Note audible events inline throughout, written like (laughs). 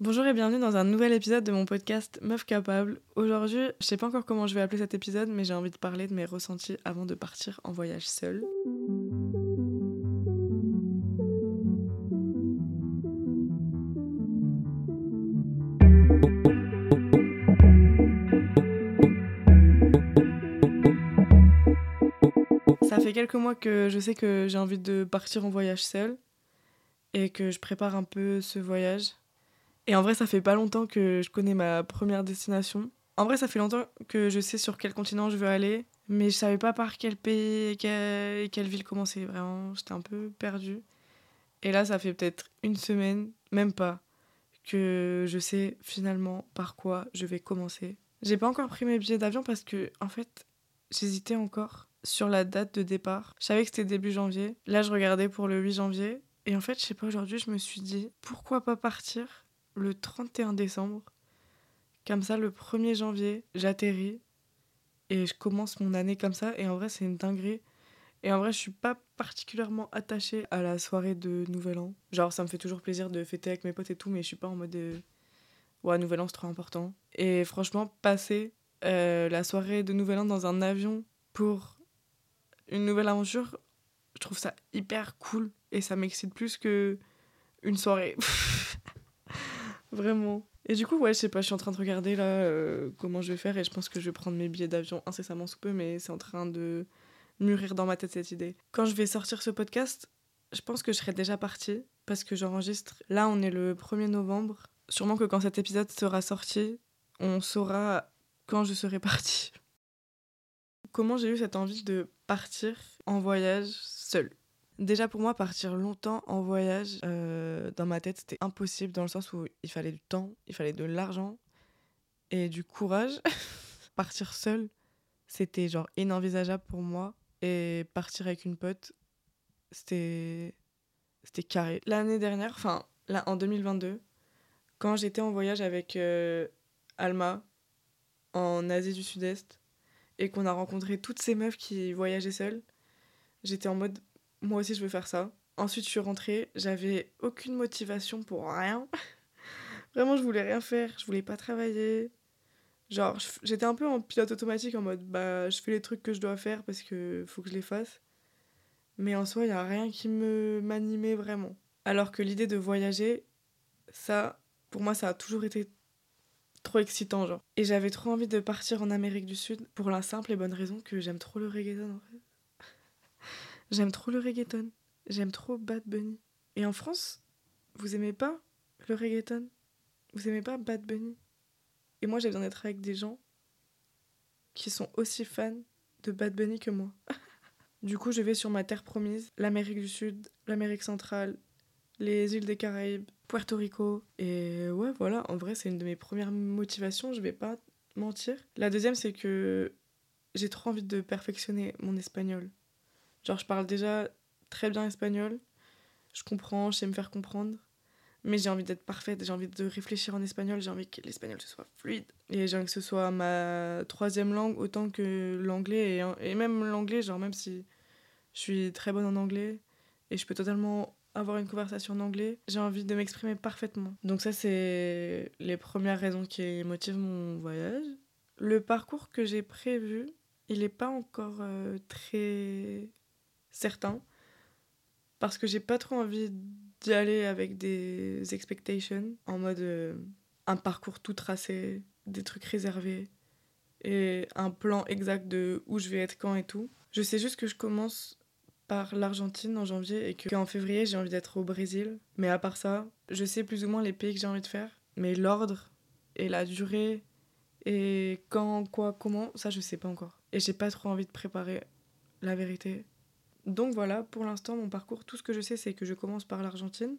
Bonjour et bienvenue dans un nouvel épisode de mon podcast Meuf Capable. Aujourd'hui, je sais pas encore comment je vais appeler cet épisode, mais j'ai envie de parler de mes ressentis avant de partir en voyage seule. Ça fait quelques mois que je sais que j'ai envie de partir en voyage seule et que je prépare un peu ce voyage. Et en vrai, ça fait pas longtemps que je connais ma première destination. En vrai, ça fait longtemps que je sais sur quel continent je veux aller, mais je savais pas par quel pays et quelle, ville commencer. Vraiment, j'étais un peu perdue. Et là, ça fait peut-être une semaine, même pas, que je sais finalement par quoi je vais commencer. J'ai pas encore pris mes billets d'avion parce que, en fait, j'hésitais encore sur la date de départ. Je savais que c'était début janvier. Là, je regardais pour le 8 janvier. Et en fait, je sais pas, aujourd'hui, je me suis dit, pourquoi pas partir? Le 31 décembre. Comme ça, le 1er janvier, j'atterris et je commence mon année comme ça. Et en vrai, c'est une dinguerie. Et en vrai, je suis pas particulièrement attachée à la soirée de Nouvel An. Genre, ça me fait toujours plaisir de fêter avec mes potes et tout, mais je suis pas en mode. euh, Ouais, Nouvel An, c'est trop important. Et franchement, passer euh, la soirée de Nouvel An dans un avion pour une nouvelle aventure, je trouve ça hyper cool. Et ça m'excite plus que une soirée. (laughs) Vraiment. Et du coup, ouais, je sais pas, je suis en train de regarder là euh, comment je vais faire et je pense que je vais prendre mes billets d'avion incessamment sous peu, mais c'est en train de mûrir dans ma tête cette idée. Quand je vais sortir ce podcast, je pense que je serai déjà partie parce que j'enregistre. Là, on est le 1er novembre. Sûrement que quand cet épisode sera sorti, on saura quand je serai partie. Comment j'ai eu cette envie de partir en voyage seule? Déjà pour moi, partir longtemps en voyage, euh, dans ma tête, c'était impossible dans le sens où il fallait du temps, il fallait de l'argent et du courage. (laughs) partir seule, c'était genre inenvisageable pour moi. Et partir avec une pote, c'était c'était carré. L'année dernière, enfin là en 2022, quand j'étais en voyage avec euh, Alma en Asie du Sud-Est et qu'on a rencontré toutes ces meufs qui voyageaient seules, j'étais en mode moi aussi je veux faire ça. Ensuite je suis rentrée, j'avais aucune motivation pour rien. (laughs) Vraiment je voulais rien faire, je voulais pas travailler. Genre j'étais un peu en pilote automatique en mode bah je fais les trucs que je dois faire parce que faut que je les fasse. Mais en soi il y a rien qui me m'animait vraiment. Alors que l'idée de voyager, ça pour moi ça a toujours été trop excitant genre. Et j'avais trop envie de partir en Amérique du Sud pour la simple et bonne raison que j'aime trop le reggaeton en fait. J'aime trop le reggaeton. J'aime trop Bad Bunny. Et en France, vous aimez pas le reggaeton? Vous aimez pas Bad Bunny? Et moi, j'ai besoin d'être avec des gens qui sont aussi fans de Bad Bunny que moi. (laughs) du coup, je vais sur ma terre promise, l'Amérique du Sud, l'Amérique centrale, les îles des Caraïbes, Puerto Rico. Et ouais, voilà, en vrai, c'est une de mes premières motivations, je vais pas mentir. La deuxième, c'est que j'ai trop envie de perfectionner mon espagnol. Genre, je parle déjà très bien espagnol. Je comprends, je sais me faire comprendre. Mais j'ai envie d'être parfaite, j'ai envie de réfléchir en espagnol, j'ai envie que l'espagnol ce soit fluide. Et j'ai envie que ce soit ma troisième langue autant que l'anglais. Et, et même l'anglais, genre même si je suis très bonne en anglais et je peux totalement avoir une conversation en anglais, j'ai envie de m'exprimer parfaitement. Donc ça, c'est les premières raisons qui motivent mon voyage. Le parcours que j'ai prévu, il n'est pas encore euh, très certain parce que j'ai pas trop envie d'y aller avec des expectations en mode euh, un parcours tout tracé, des trucs réservés et un plan exact de où je vais être quand et tout. Je sais juste que je commence par l'Argentine en janvier et que- qu'en février j'ai envie d'être au Brésil. Mais à part ça, je sais plus ou moins les pays que j'ai envie de faire. Mais l'ordre et la durée et quand, quoi, comment, ça je sais pas encore. Et j'ai pas trop envie de préparer la vérité. Donc voilà, pour l'instant, mon parcours, tout ce que je sais, c'est que je commence par l'Argentine,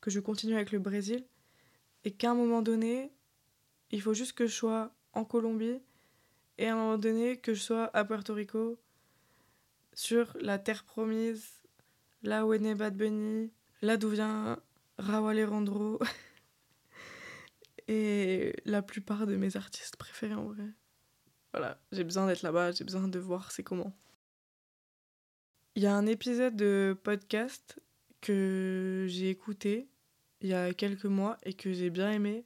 que je continue avec le Brésil, et qu'à un moment donné, il faut juste que je sois en Colombie, et à un moment donné, que je sois à Puerto Rico, sur la terre promise, là où est né Bad Bunny, là d'où vient Raúl Alejandro, (laughs) et la plupart de mes artistes préférés en vrai. Voilà, j'ai besoin d'être là-bas, j'ai besoin de voir c'est comment. Il y a un épisode de podcast que j'ai écouté il y a quelques mois et que j'ai bien aimé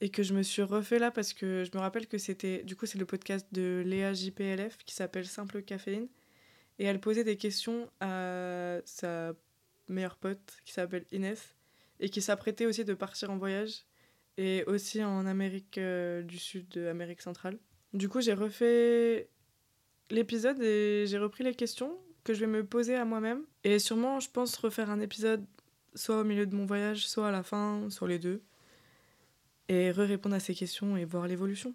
et que je me suis refait là parce que je me rappelle que c'était du coup c'est le podcast de Léa JPLF qui s'appelle Simple Caféine et elle posait des questions à sa meilleure pote qui s'appelle Inès et qui s'apprêtait aussi de partir en voyage et aussi en Amérique euh, du Sud, Amérique centrale. Du coup, j'ai refait l'épisode et j'ai repris les questions que je vais me poser à moi-même et sûrement je pense refaire un épisode soit au milieu de mon voyage, soit à la fin, sur les deux et re-répondre à ces questions et voir l'évolution.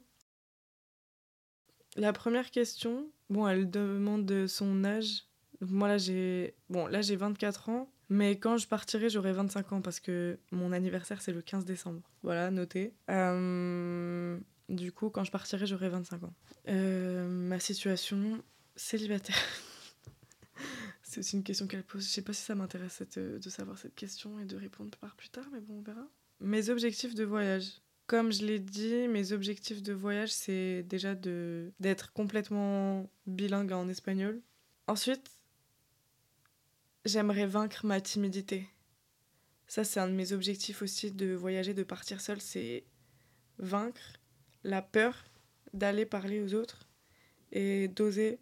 La première question, bon, elle demande son âge. Moi là j'ai bon, là j'ai 24 ans, mais quand je partirai, j'aurai 25 ans parce que mon anniversaire c'est le 15 décembre. Voilà, noté. Euh, du coup, quand je partirai, j'aurai 25 ans. Euh, ma situation célibataire. (laughs) c'est aussi une question qu'elle pose. Je sais pas si ça m'intéresse de savoir cette question et de répondre par plus tard, mais bon, on verra. Mes objectifs de voyage. Comme je l'ai dit, mes objectifs de voyage, c'est déjà de d'être complètement bilingue en espagnol. Ensuite, j'aimerais vaincre ma timidité. Ça, c'est un de mes objectifs aussi de voyager, de partir seule, c'est vaincre la peur d'aller parler aux autres et d'oser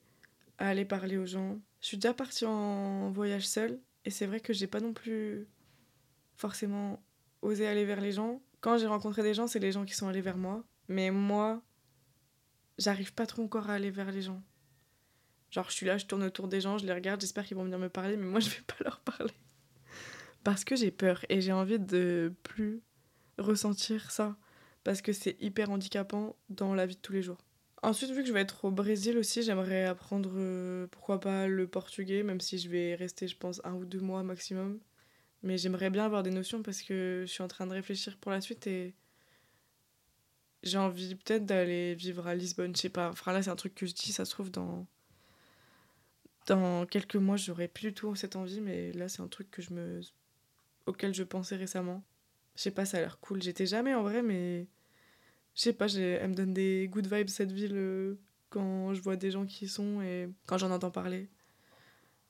aller parler aux gens. Je suis déjà partie en voyage seule et c'est vrai que j'ai pas non plus forcément osé aller vers les gens quand j'ai rencontré des gens, c'est les gens qui sont allés vers moi. Mais moi, j'arrive pas trop encore à aller vers les gens. Genre, je suis là, je tourne autour des gens, je les regarde, j'espère qu'ils vont venir me parler, mais moi, (laughs) je vais pas leur parler. Parce que j'ai peur et j'ai envie de plus ressentir ça. Parce que c'est hyper handicapant dans la vie de tous les jours. Ensuite, vu que je vais être au Brésil aussi, j'aimerais apprendre, euh, pourquoi pas, le portugais, même si je vais rester, je pense, un ou deux mois maximum. Mais j'aimerais bien avoir des notions parce que je suis en train de réfléchir pour la suite et j'ai envie peut-être d'aller vivre à Lisbonne. Je sais pas. Enfin là, c'est un truc que je dis, ça se trouve dans. Dans quelques mois, j'aurais plus du tout cette envie, mais là, c'est un truc que je me... auquel je pensais récemment. Je sais pas, ça a l'air cool. J'étais jamais en vrai, mais. Je sais pas, elle me donne des good vibes cette ville euh, quand je vois des gens qui y sont et quand j'en entends parler.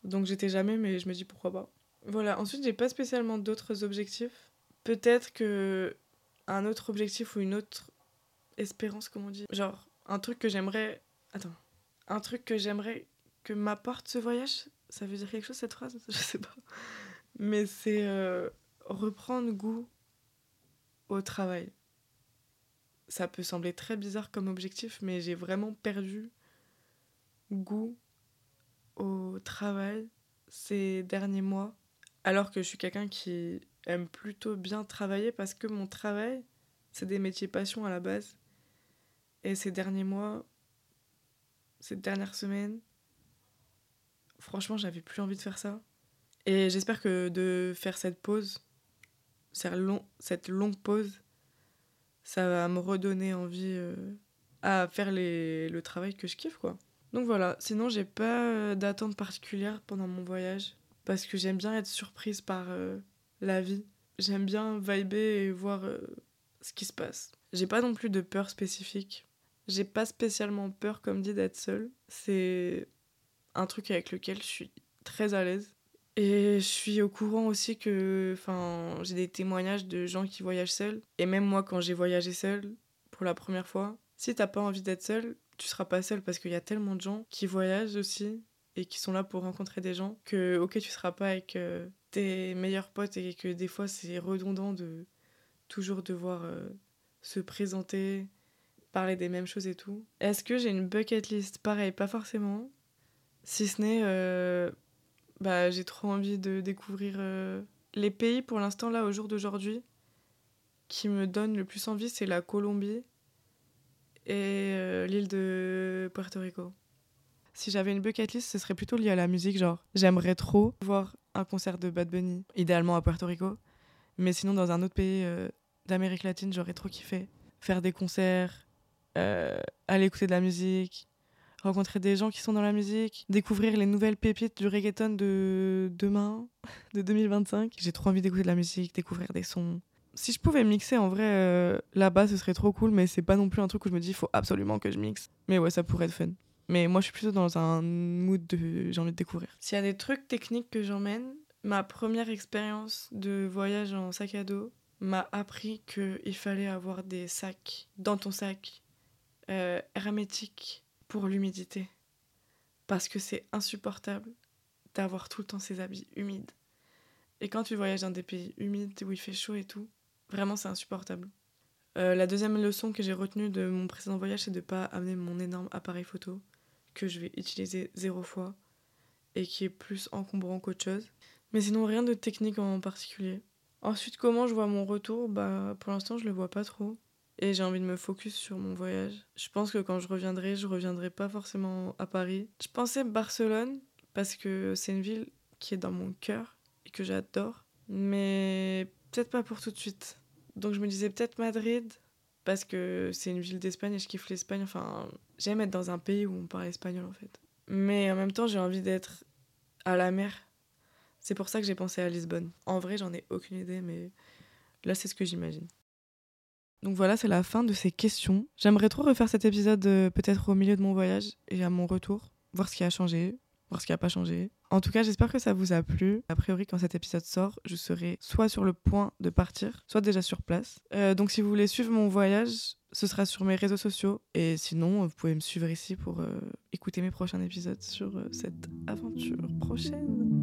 Donc j'étais jamais, mais je me dis pourquoi pas. Voilà, ensuite, j'ai pas spécialement d'autres objectifs. Peut-être que un autre objectif ou une autre espérance, comme on dit. Genre, un truc que j'aimerais. Attends. Un truc que j'aimerais que m'apporte ce voyage. Ça veut dire quelque chose cette phrase? (laughs) Je sais pas. Mais c'est euh, reprendre goût au travail. Ça peut sembler très bizarre comme objectif, mais j'ai vraiment perdu goût au travail ces derniers mois alors que je suis quelqu'un qui aime plutôt bien travailler parce que mon travail, c'est des métiers passion à la base. Et ces derniers mois, ces dernières semaines, franchement, j'avais plus envie de faire ça. Et j'espère que de faire cette pause, cette longue pause, ça va me redonner envie euh, à faire le travail que je kiffe, quoi. Donc voilà, sinon j'ai pas d'attente particulière pendant mon voyage parce que j'aime bien être surprise par euh, la vie. J'aime bien vibrer et voir euh, ce qui se passe. J'ai pas non plus de peur spécifique. J'ai pas spécialement peur, comme dit, d'être seule. C'est un truc avec lequel je suis très à l'aise. Et je suis au courant aussi que j'ai des témoignages de gens qui voyagent seuls. Et même moi, quand j'ai voyagé seule pour la première fois, si t'as pas envie d'être seule, tu seras pas seule parce qu'il y a tellement de gens qui voyagent aussi et qui sont là pour rencontrer des gens que ok tu seras pas avec euh, tes meilleurs potes et que des fois c'est redondant de toujours devoir euh, se présenter parler des mêmes choses et tout. Est-ce que j'ai une bucket list? Pareil pas forcément. Si ce n'est euh, bah j'ai trop envie de découvrir les pays pour l'instant là au jour d'aujourd'hui qui me donnent le plus envie c'est la Colombie et l'île de Puerto Rico si j'avais une bucket list, ce serait plutôt lié à la musique. Genre, j'aimerais trop voir un concert de Bad Bunny, idéalement à Puerto Rico. Mais sinon, dans un autre pays euh, d'Amérique latine, j'aurais trop kiffé. Faire des concerts, euh, aller écouter de la musique, rencontrer des gens qui sont dans la musique, découvrir les nouvelles pépites du reggaeton de demain, (laughs) de 2025. J'ai trop envie d'écouter de la musique, découvrir des sons. Si je pouvais mixer en vrai euh, là-bas, ce serait trop cool, mais c'est pas non plus un truc où je me dis il faut absolument que je mixe. Mais ouais, ça pourrait être fun. Mais moi, je suis plutôt dans un mood de j'ai envie de découvrir. S'il y a des trucs techniques que j'emmène, Ma première expérience de voyage en sac à dos m'a appris qu'il fallait avoir des sacs dans ton sac euh, hermétiques pour l'humidité. Parce que c'est insupportable d'avoir tout le temps ces habits humides. Et quand tu voyages dans des pays humides où il fait chaud et tout, vraiment c'est insupportable. Euh, la deuxième leçon que j'ai retenue de mon précédent voyage, c'est de ne pas amener mon énorme appareil photo que je vais utiliser zéro fois et qui est plus encombrant qu'autre chose. Mais sinon, rien de technique en particulier. Ensuite, comment je vois mon retour? Bah, pour l'instant, je le vois pas trop. Et j'ai envie de me focus sur mon voyage. Je pense que quand je reviendrai, je reviendrai pas forcément à Paris. Je pensais Barcelone parce que c'est une ville qui est dans mon cœur et que j'adore. Mais peut-être pas pour tout de suite. Donc je me disais peut-être Madrid parce que c'est une ville d'Espagne et je kiffe l'Espagne. Enfin, j'aime être dans un pays où on parle espagnol en fait. Mais en même temps, j'ai envie d'être à la mer. C'est pour ça que j'ai pensé à Lisbonne. En vrai, j'en ai aucune idée, mais là, c'est ce que j'imagine. Donc voilà, c'est la fin de ces questions. J'aimerais trop refaire cet épisode euh, peut-être au milieu de mon voyage et à mon retour, voir ce qui a changé, voir ce qui n'a pas changé. En tout cas, j'espère que ça vous a plu. A priori, quand cet épisode sort, je serai soit sur le point de partir, soit déjà sur place. Euh, donc si vous voulez suivre mon voyage, ce sera sur mes réseaux sociaux. Et sinon, vous pouvez me suivre ici pour euh, écouter mes prochains épisodes sur cette aventure prochaine.